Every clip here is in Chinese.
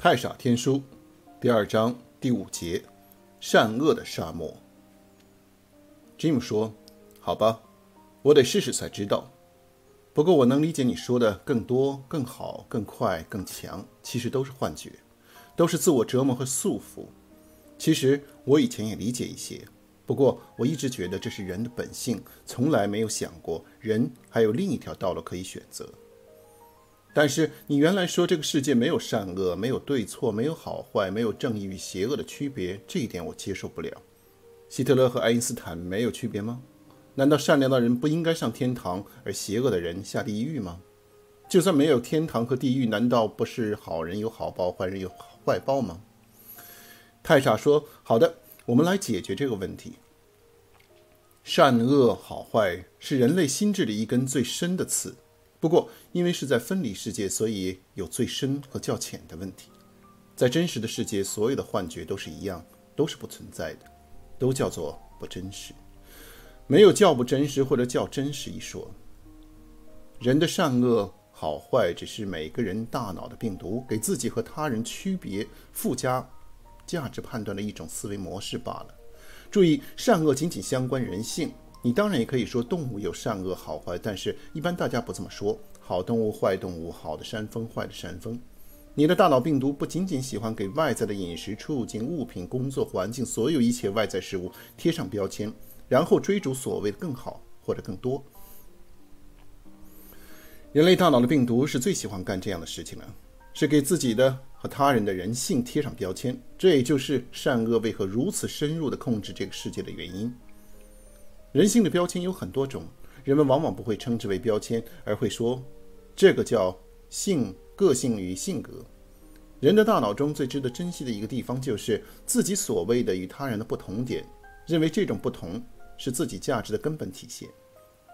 太傻天书第二章第五节：善恶的沙漠。Jim 说：“好吧，我得试试才知道。不过我能理解你说的更多、更好、更快、更强，其实都是幻觉，都是自我折磨和束缚。其实我以前也理解一些，不过我一直觉得这是人的本性，从来没有想过人还有另一条道路可以选择。”但是你原来说这个世界没有善恶，没有对错，没有好坏，没有正义与邪恶的区别，这一点我接受不了。希特勒和爱因斯坦没有区别吗？难道善良的人不应该上天堂，而邪恶的人下地狱吗？就算没有天堂和地狱，难道不是好人有好报，坏人有坏报吗？太傻说：“好的，我们来解决这个问题。善恶好坏是人类心智里一根最深的刺。”不过，因为是在分离世界，所以有最深和较浅的问题。在真实的世界，所有的幻觉都是一样，都是不存在的，都叫做不真实。没有较不真实或者较真实一说。人的善恶好坏，只是每个人大脑的病毒给自己和他人区别附加价值判断的一种思维模式罢了。注意，善恶仅仅相关人性。你当然也可以说动物有善恶好坏，但是一般大家不这么说。好动物、坏动物，好的山峰、坏的山峰。你的大脑病毒不仅仅喜欢给外在的饮食、处境、物品、工作环境，所有一切外在事物贴上标签，然后追逐所谓的更好或者更多。人类大脑的病毒是最喜欢干这样的事情了，是给自己的和他人的人性贴上标签。这也就是善恶为何如此深入地控制这个世界的原因。人性的标签有很多种，人们往往不会称之为标签，而会说这个叫性、个性与性格。人的大脑中最值得珍惜的一个地方，就是自己所谓的与他人的不同点，认为这种不同是自己价值的根本体现，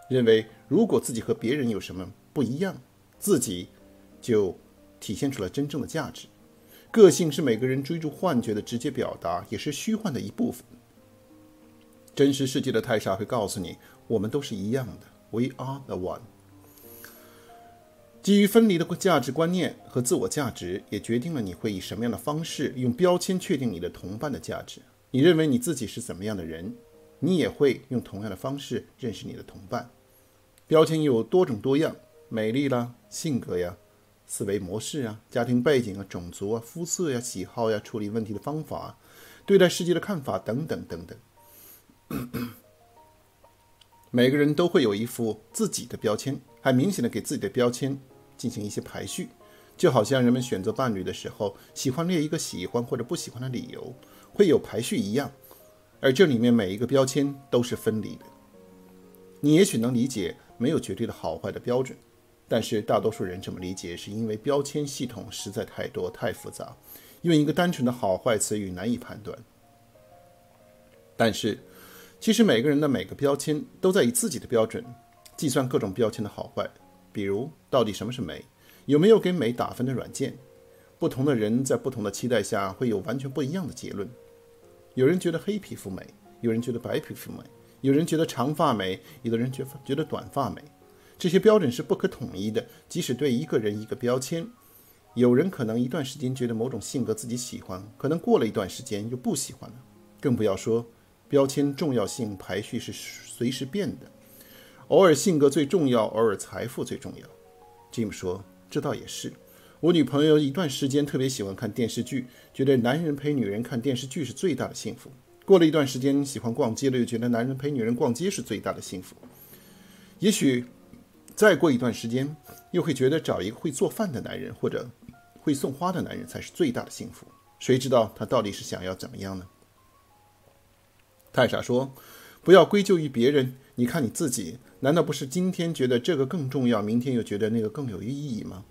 认为如果自己和别人有什么不一样，自己就体现出了真正的价值。个性是每个人追逐幻觉的直接表达，也是虚幻的一部分。真实世界的太傻会告诉你，我们都是一样的。We are the one。基于分离的价值观念和自我价值，也决定了你会以什么样的方式用标签确定你的同伴的价值。你认为你自己是怎么样的人，你也会用同样的方式认识你的同伴。标签有多种多样，美丽啦、性格呀、思维模式啊、家庭背景啊、种族啊、肤色呀、喜好呀、处理问题的方法、对待世界的看法等等等等。每个人都会有一副自己的标签，还明显的给自己的标签进行一些排序，就好像人们选择伴侣的时候，喜欢列一个喜欢或者不喜欢的理由，会有排序一样。而这里面每一个标签都是分离的。你也许能理解没有绝对的好坏的标准，但是大多数人这么理解，是因为标签系统实在太多太复杂，用一个单纯的好坏词语难以判断。但是。其实每个人的每个标签都在以自己的标准计算各种标签的好坏，比如到底什么是美，有没有给美打分的软件。不同的人在不同的期待下会有完全不一样的结论。有人觉得黑皮肤美，有人觉得白皮肤美，有人觉得长发美，有的人觉觉得短发美。这些标准是不可统一的，即使对一个人一个标签，有人可能一段时间觉得某种性格自己喜欢，可能过了一段时间又不喜欢了，更不要说。标签重要性排序是随时变的，偶尔性格最重要，偶尔财富最重要。Jim 说：“这倒也是。我女朋友一段时间特别喜欢看电视剧，觉得男人陪女人看电视剧是最大的幸福。过了一段时间喜欢逛街了，又觉得男人陪女人逛街是最大的幸福。也许再过一段时间，又会觉得找一个会做饭的男人或者会送花的男人才是最大的幸福。谁知道他到底是想要怎么样呢？”太傻说：“不要归咎于别人，你看你自己，难道不是今天觉得这个更重要，明天又觉得那个更有意义吗？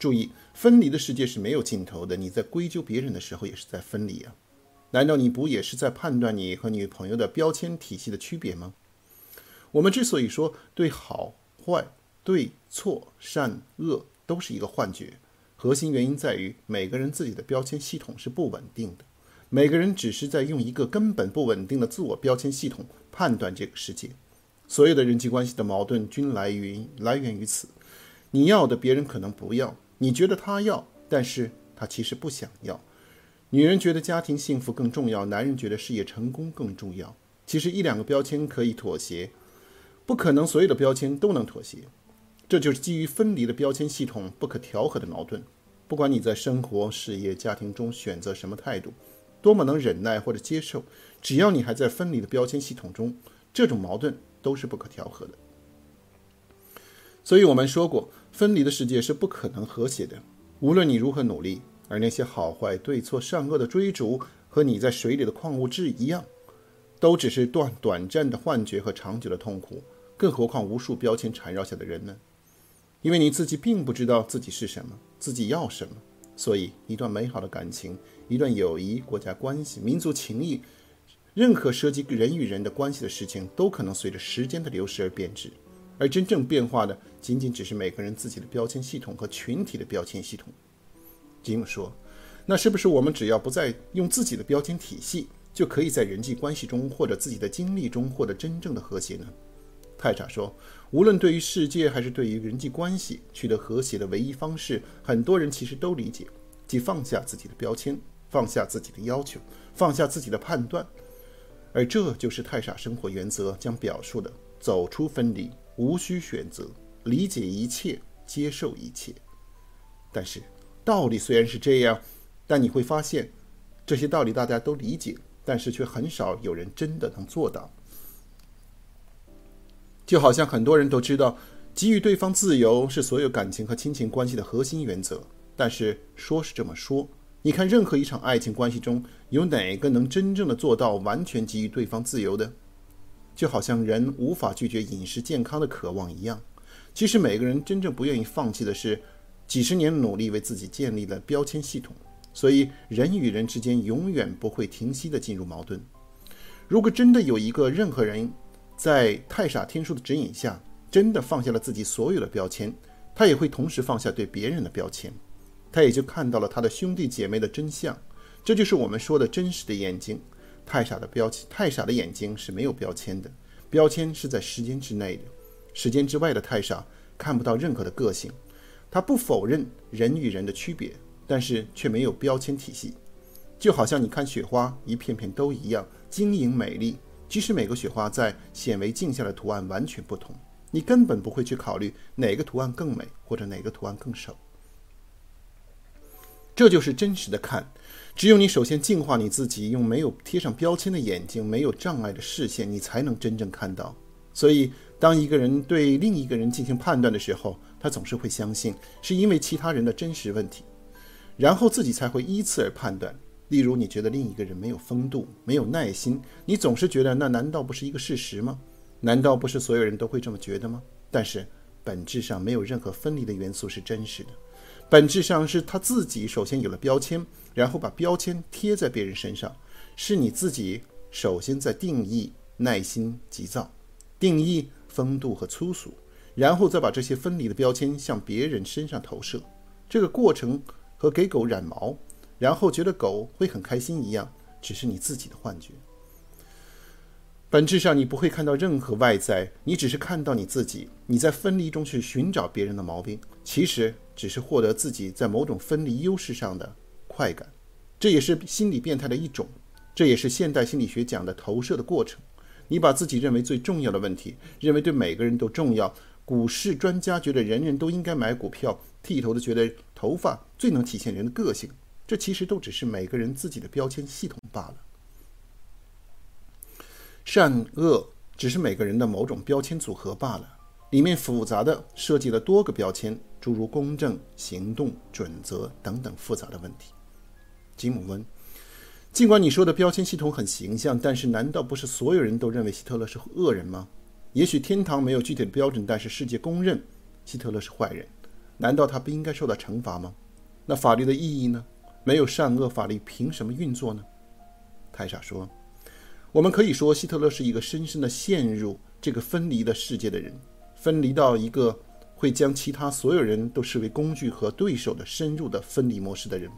注意，分离的世界是没有尽头的。你在归咎别人的时候，也是在分离啊。难道你不也是在判断你和女朋友的标签体系的区别吗？我们之所以说对好坏、对错、善恶都是一个幻觉，核心原因在于每个人自己的标签系统是不稳定的。”每个人只是在用一个根本不稳定的自我标签系统判断这个世界，所有的人际关系的矛盾均来源来源于此。你要的别人可能不要，你觉得他要，但是他其实不想要。女人觉得家庭幸福更重要，男人觉得事业成功更重要。其实一两个标签可以妥协，不可能所有的标签都能妥协。这就是基于分离的标签系统不可调和的矛盾。不管你在生活、事业、家庭中选择什么态度，多么能忍耐或者接受，只要你还在分离的标签系统中，这种矛盾都是不可调和的。所以我们说过，分离的世界是不可能和谐的。无论你如何努力，而那些好坏、对错、善恶的追逐，和你在水里的矿物质一样，都只是短短暂的幻觉和长久的痛苦。更何况无数标签缠绕下的人呢？因为你自己并不知道自己是什么，自己要什么，所以一段美好的感情、一段友谊、国家关系、民族情谊，任何涉及人与人的关系的事情，都可能随着时间的流逝而变质。而真正变化的，仅仅只是每个人自己的标签系统和群体的标签系统。吉姆说：“那是不是我们只要不再用自己的标签体系，就可以在人际关系中或者自己的经历中获得真正的和谐呢？”泰莎说：“无论对于世界还是对于人际关系，取得和谐的唯一方式，很多人其实都理解，即放下自己的标签，放下自己的要求，放下自己的判断。而这就是泰莎生活原则将表述的：走出分离，无需选择，理解一切，接受一切。但是，道理虽然是这样，但你会发现，这些道理大家都理解，但是却很少有人真的能做到。”就好像很多人都知道，给予对方自由是所有感情和亲情关系的核心原则。但是说是这么说，你看任何一场爱情关系中有哪个能真正的做到完全给予对方自由的？就好像人无法拒绝饮食健康的渴望一样。其实每个人真正不愿意放弃的是几十年努力为自己建立的标签系统。所以人与人之间永远不会停息地进入矛盾。如果真的有一个任何人，在太傻天书的指引下，真的放下了自己所有的标签，他也会同时放下对别人的标签，他也就看到了他的兄弟姐妹的真相。这就是我们说的真实的眼睛。太傻的标签，太傻的眼睛是没有标签的，标签是在时间之内的，时间之外的太傻看不到任何的个性。他不否认人与人的区别，但是却没有标签体系。就好像你看雪花，一片片都一样，晶莹美丽。即使每个雪花在显微镜下的图案完全不同，你根本不会去考虑哪个图案更美或者哪个图案更丑。这就是真实的看。只有你首先净化你自己，用没有贴上标签的眼睛，没有障碍的视线，你才能真正看到。所以，当一个人对另一个人进行判断的时候，他总是会相信是因为其他人的真实问题，然后自己才会依次而判断。例如，你觉得另一个人没有风度、没有耐心，你总是觉得那难道不是一个事实吗？难道不是所有人都会这么觉得吗？但是本质上没有任何分离的元素是真实的，本质上是他自己首先有了标签，然后把标签贴在别人身上，是你自己首先在定义耐心、急躁，定义风度和粗俗，然后再把这些分离的标签向别人身上投射。这个过程和给狗染毛。然后觉得狗会很开心一样，只是你自己的幻觉。本质上，你不会看到任何外在，你只是看到你自己。你在分离中去寻找别人的毛病，其实只是获得自己在某种分离优势上的快感。这也是心理变态的一种，这也是现代心理学讲的投射的过程。你把自己认为最重要的问题，认为对每个人都重要。股市专家觉得人人都应该买股票，剃头的觉得头发最能体现人的个性。这其实都只是每个人自己的标签系统罢了。善恶只是每个人的某种标签组合罢了，里面复杂的设计了多个标签，诸如公正、行动、准则等等复杂的问题。吉姆问：尽管你说的标签系统很形象，但是难道不是所有人都认为希特勒是恶人吗？也许天堂没有具体的标准，但是世界公认希特勒是坏人。难道他不应该受到惩罚吗？那法律的意义呢？没有善恶法律，凭什么运作呢？泰莎说：“我们可以说，希特勒是一个深深的陷入这个分离的世界的人，分离到一个会将其他所有人都视为工具和对手的深入的分离模式的人。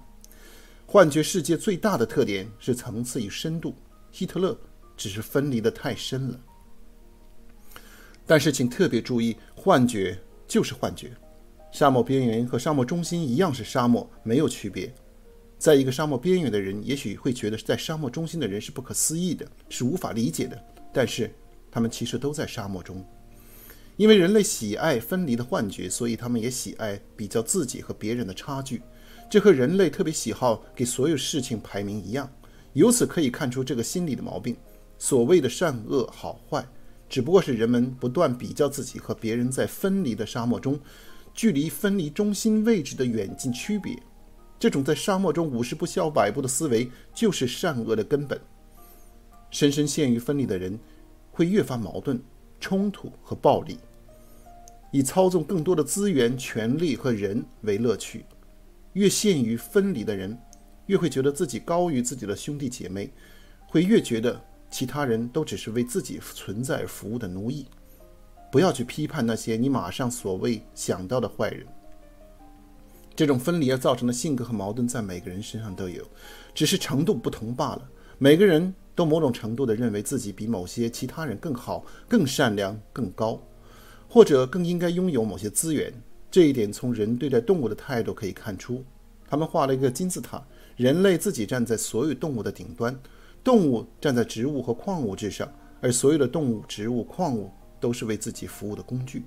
幻觉世界最大的特点是层次与深度，希特勒只是分离得太深了。但是，请特别注意，幻觉就是幻觉，沙漠边缘和沙漠中心一样是沙漠，没有区别。”在一个沙漠边缘的人，也许会觉得在沙漠中心的人是不可思议的，是无法理解的。但是他们其实都在沙漠中。因为人类喜爱分离的幻觉，所以他们也喜爱比较自己和别人的差距。这和人类特别喜好给所有事情排名一样。由此可以看出这个心理的毛病。所谓的善恶好坏，只不过是人们不断比较自己和别人在分离的沙漠中，距离分离中心位置的远近区别。这种在沙漠中五十步笑百步的思维，就是善恶的根本。深深陷于分离的人，会越发矛盾、冲突和暴力。以操纵更多的资源、权力和人为乐趣，越陷于分离的人，越会觉得自己高于自己的兄弟姐妹，会越觉得其他人都只是为自己存在服务的奴役。不要去批判那些你马上所谓想到的坏人。这种分离而造成的性格和矛盾，在每个人身上都有，只是程度不同罢了。每个人都某种程度地认为自己比某些其他人更好、更善良、更高。或者更应该拥有某些资源，这一点从人对待动物的态度可以看出。他们画了一个金字塔，人类自己站在所有动物的顶端，动物站在植物和矿物之上，而所有的动物、植物、矿物都是为自己服务的工具。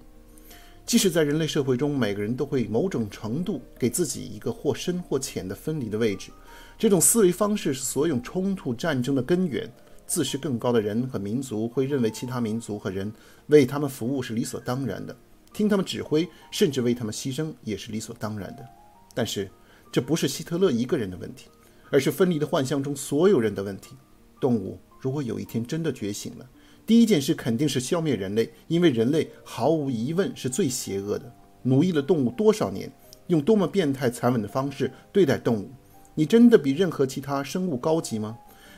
即使在人类社会中，每个人都会某种程度给自己一个或深或浅的分离的位置。这种思维方式是所有冲突、战争的根源。自视更高的人和民族会认为其他民族和人为他们服务是理所当然的，听他们指挥，甚至为他们牺牲也是理所当然的。但是，这不是希特勒一个人的问题，而是分离的幻象中所有人的问题。动物如果有一天真的觉醒了，第一件事肯定是消灭人类，因为人类毫无疑问是最邪恶的，奴役了动物多少年，用多么变态残忍的方式对待动物。你真的比任何其他生物高级吗？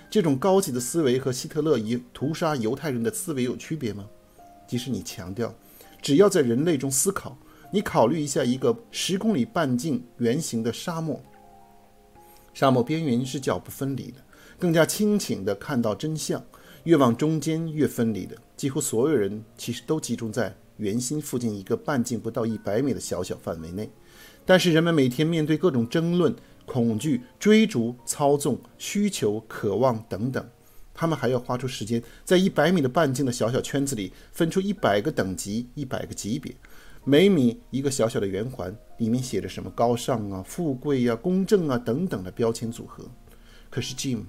这种高级的思维和希特勒以屠杀犹太人的思维有区别吗？即使你强调，只要在人类中思考，你考虑一下一个十公里半径圆形的沙漠，沙漠边缘是脚不分离的，更加清醒地看到真相。越往中间越分离的，几乎所有人其实都集中在圆心附近一个半径不到一百米的小小范围内。但是人们每天面对各种争论。恐惧、追逐、操纵、需求、渴望等等，他们还要花出时间，在一百米的半径的小小圈子里分出一百个等级、一百个级别，每米一个小小的圆环，里面写着什么高尚啊、富贵啊、公正啊等等的标签组合。可是，Jim，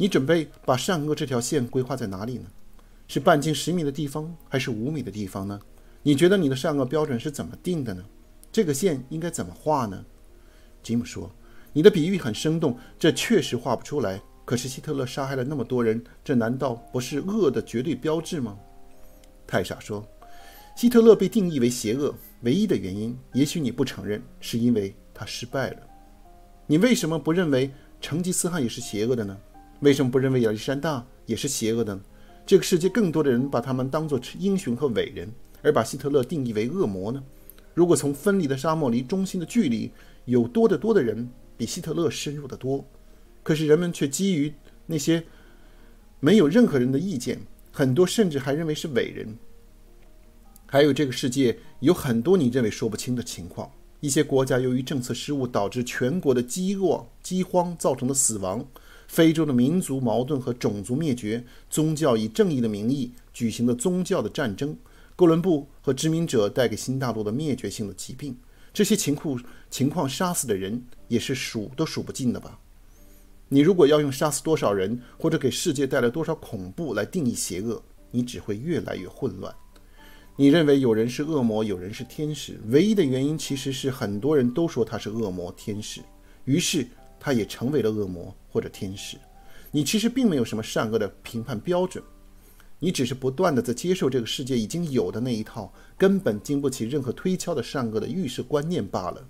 你准备把善恶这条线规划在哪里呢？是半径十米的地方，还是五米的地方呢？你觉得你的善恶标准是怎么定的呢？这个线应该怎么画呢吉姆说。你的比喻很生动，这确实画不出来。可是希特勒杀害了那么多人，这难道不是恶的绝对标志吗？泰莎说：“希特勒被定义为邪恶，唯一的原因，也许你不承认，是因为他失败了。你为什么不认为成吉思汗也是邪恶的呢？为什么不认为亚历山大也是邪恶的呢？这个世界更多的人把他们当作英雄和伟人，而把希特勒定义为恶魔呢？如果从分离的沙漠离中心的距离有多得多的人。”比希特勒深入得多，可是人们却基于那些没有任何人的意见，很多甚至还认为是伟人。还有这个世界有很多你认为说不清的情况：一些国家由于政策失误导致全国的饥饿、饥荒造成的死亡；非洲的民族矛盾和种族灭绝；宗教以正义的名义举行的宗教的战争；哥伦布和殖民者带给新大陆的灭绝性的疾病。这些情况情况杀死的人也是数都数不尽的吧？你如果要用杀死多少人或者给世界带来多少恐怖来定义邪恶，你只会越来越混乱。你认为有人是恶魔，有人是天使，唯一的原因其实是很多人都说他是恶魔、天使，于是他也成为了恶魔或者天使。你其实并没有什么善恶的评判标准。你只是不断地在接受这个世界已经有的那一套根本经不起任何推敲的善恶的预设观念罢了。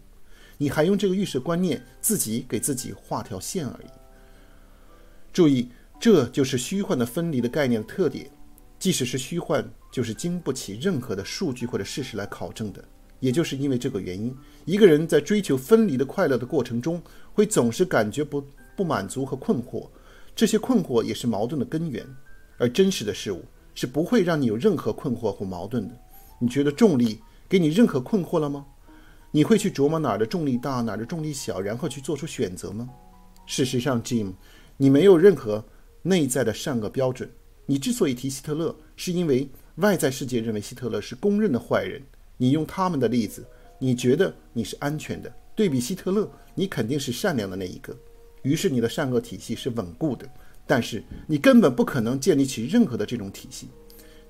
你还用这个预设观念自己给自己画条线而已。注意，这就是虚幻的分离的概念的特点。即使是虚幻，就是经不起任何的数据或者事实来考证的。也就是因为这个原因，一个人在追求分离的快乐的过程中，会总是感觉不不满足和困惑。这些困惑也是矛盾的根源。而真实的事物是不会让你有任何困惑或矛盾的。你觉得重力给你任何困惑了吗？你会去琢磨哪儿的重力大，哪儿的重力小，然后去做出选择吗？事实上，Jim，你没有任何内在的善恶标准。你之所以提希特勒，是因为外在世界认为希特勒是公认的坏人。你用他们的例子，你觉得你是安全的。对比希特勒，你肯定是善良的那一个。于是你的善恶体系是稳固的。但是你根本不可能建立起任何的这种体系。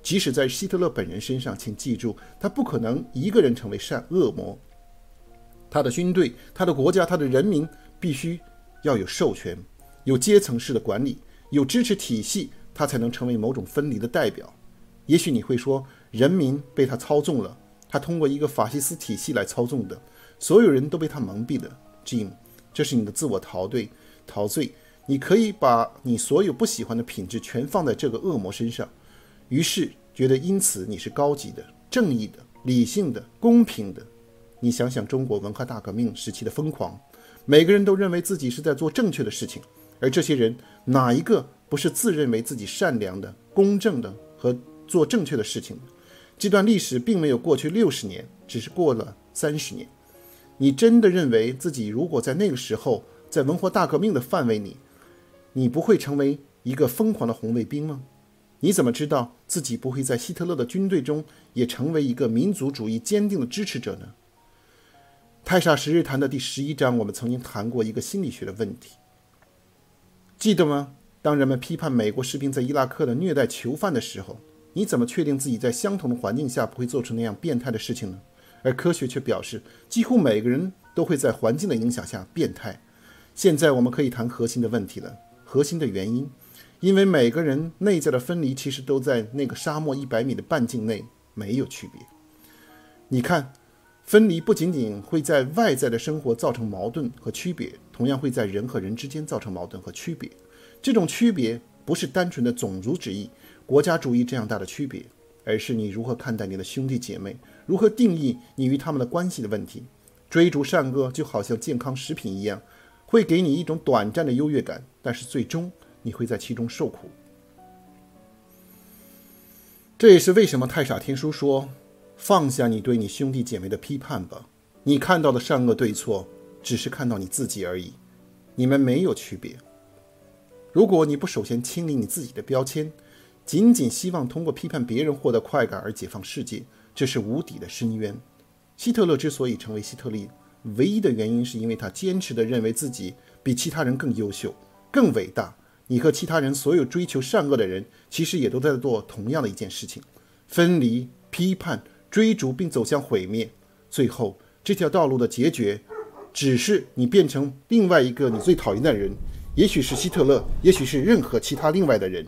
即使在希特勒本人身上，请记住，他不可能一个人成为善恶魔。他的军队、他的国家、他的人民必须要有授权，有阶层式的管理，有支持体系，他才能成为某种分离的代表。也许你会说，人民被他操纵了，他通过一个法西斯体系来操纵的，所有人都被他蒙蔽了。Jim，这是你的自我陶醉，陶醉。你可以把你所有不喜欢的品质全放在这个恶魔身上，于是觉得因此你是高级的、正义的、理性的、公平的。你想想中国文化大革命时期的疯狂，每个人都认为自己是在做正确的事情，而这些人哪一个不是自认为自己善良的、公正的和做正确的事情？这段历史并没有过去六十年，只是过了三十年。你真的认为自己如果在那个时候在文化大革命的范围里，你不会成为一个疯狂的红卫兵吗？你怎么知道自己不会在希特勒的军队中也成为一个民族主义坚定的支持者呢？太傻十日谈的第十一章，我们曾经谈过一个心理学的问题，记得吗？当人们批判美国士兵在伊拉克的虐待囚犯的时候，你怎么确定自己在相同的环境下不会做出那样变态的事情呢？而科学却表示，几乎每个人都会在环境的影响下变态。现在我们可以谈核心的问题了，核心的原因，因为每个人内在的分离其实都在那个沙漠一百米的半径内没有区别。你看。分离不仅仅会在外在的生活造成矛盾和区别，同样会在人和人之间造成矛盾和区别。这种区别不是单纯的种族主义、国家主义这样大的区别，而是你如何看待你的兄弟姐妹，如何定义你与他们的关系的问题。追逐善恶就好像健康食品一样，会给你一种短暂的优越感，但是最终你会在其中受苦。这也是为什么太傻天书说。放下你对你兄弟姐妹的批判吧，你看到的善恶对错，只是看到你自己而已，你们没有区别。如果你不首先清理你自己的标签，仅仅希望通过批判别人获得快感而解放世界，这是无底的深渊。希特勒之所以成为希特勒，唯一的原因是因为他坚持地认为自己比其他人更优秀、更伟大。你和其他人所有追求善恶的人，其实也都在做同样的一件事情：分离、批判。追逐并走向毁灭，最后这条道路的结局，只是你变成另外一个你最讨厌的人，也许是希特勒，也许是任何其他另外的人。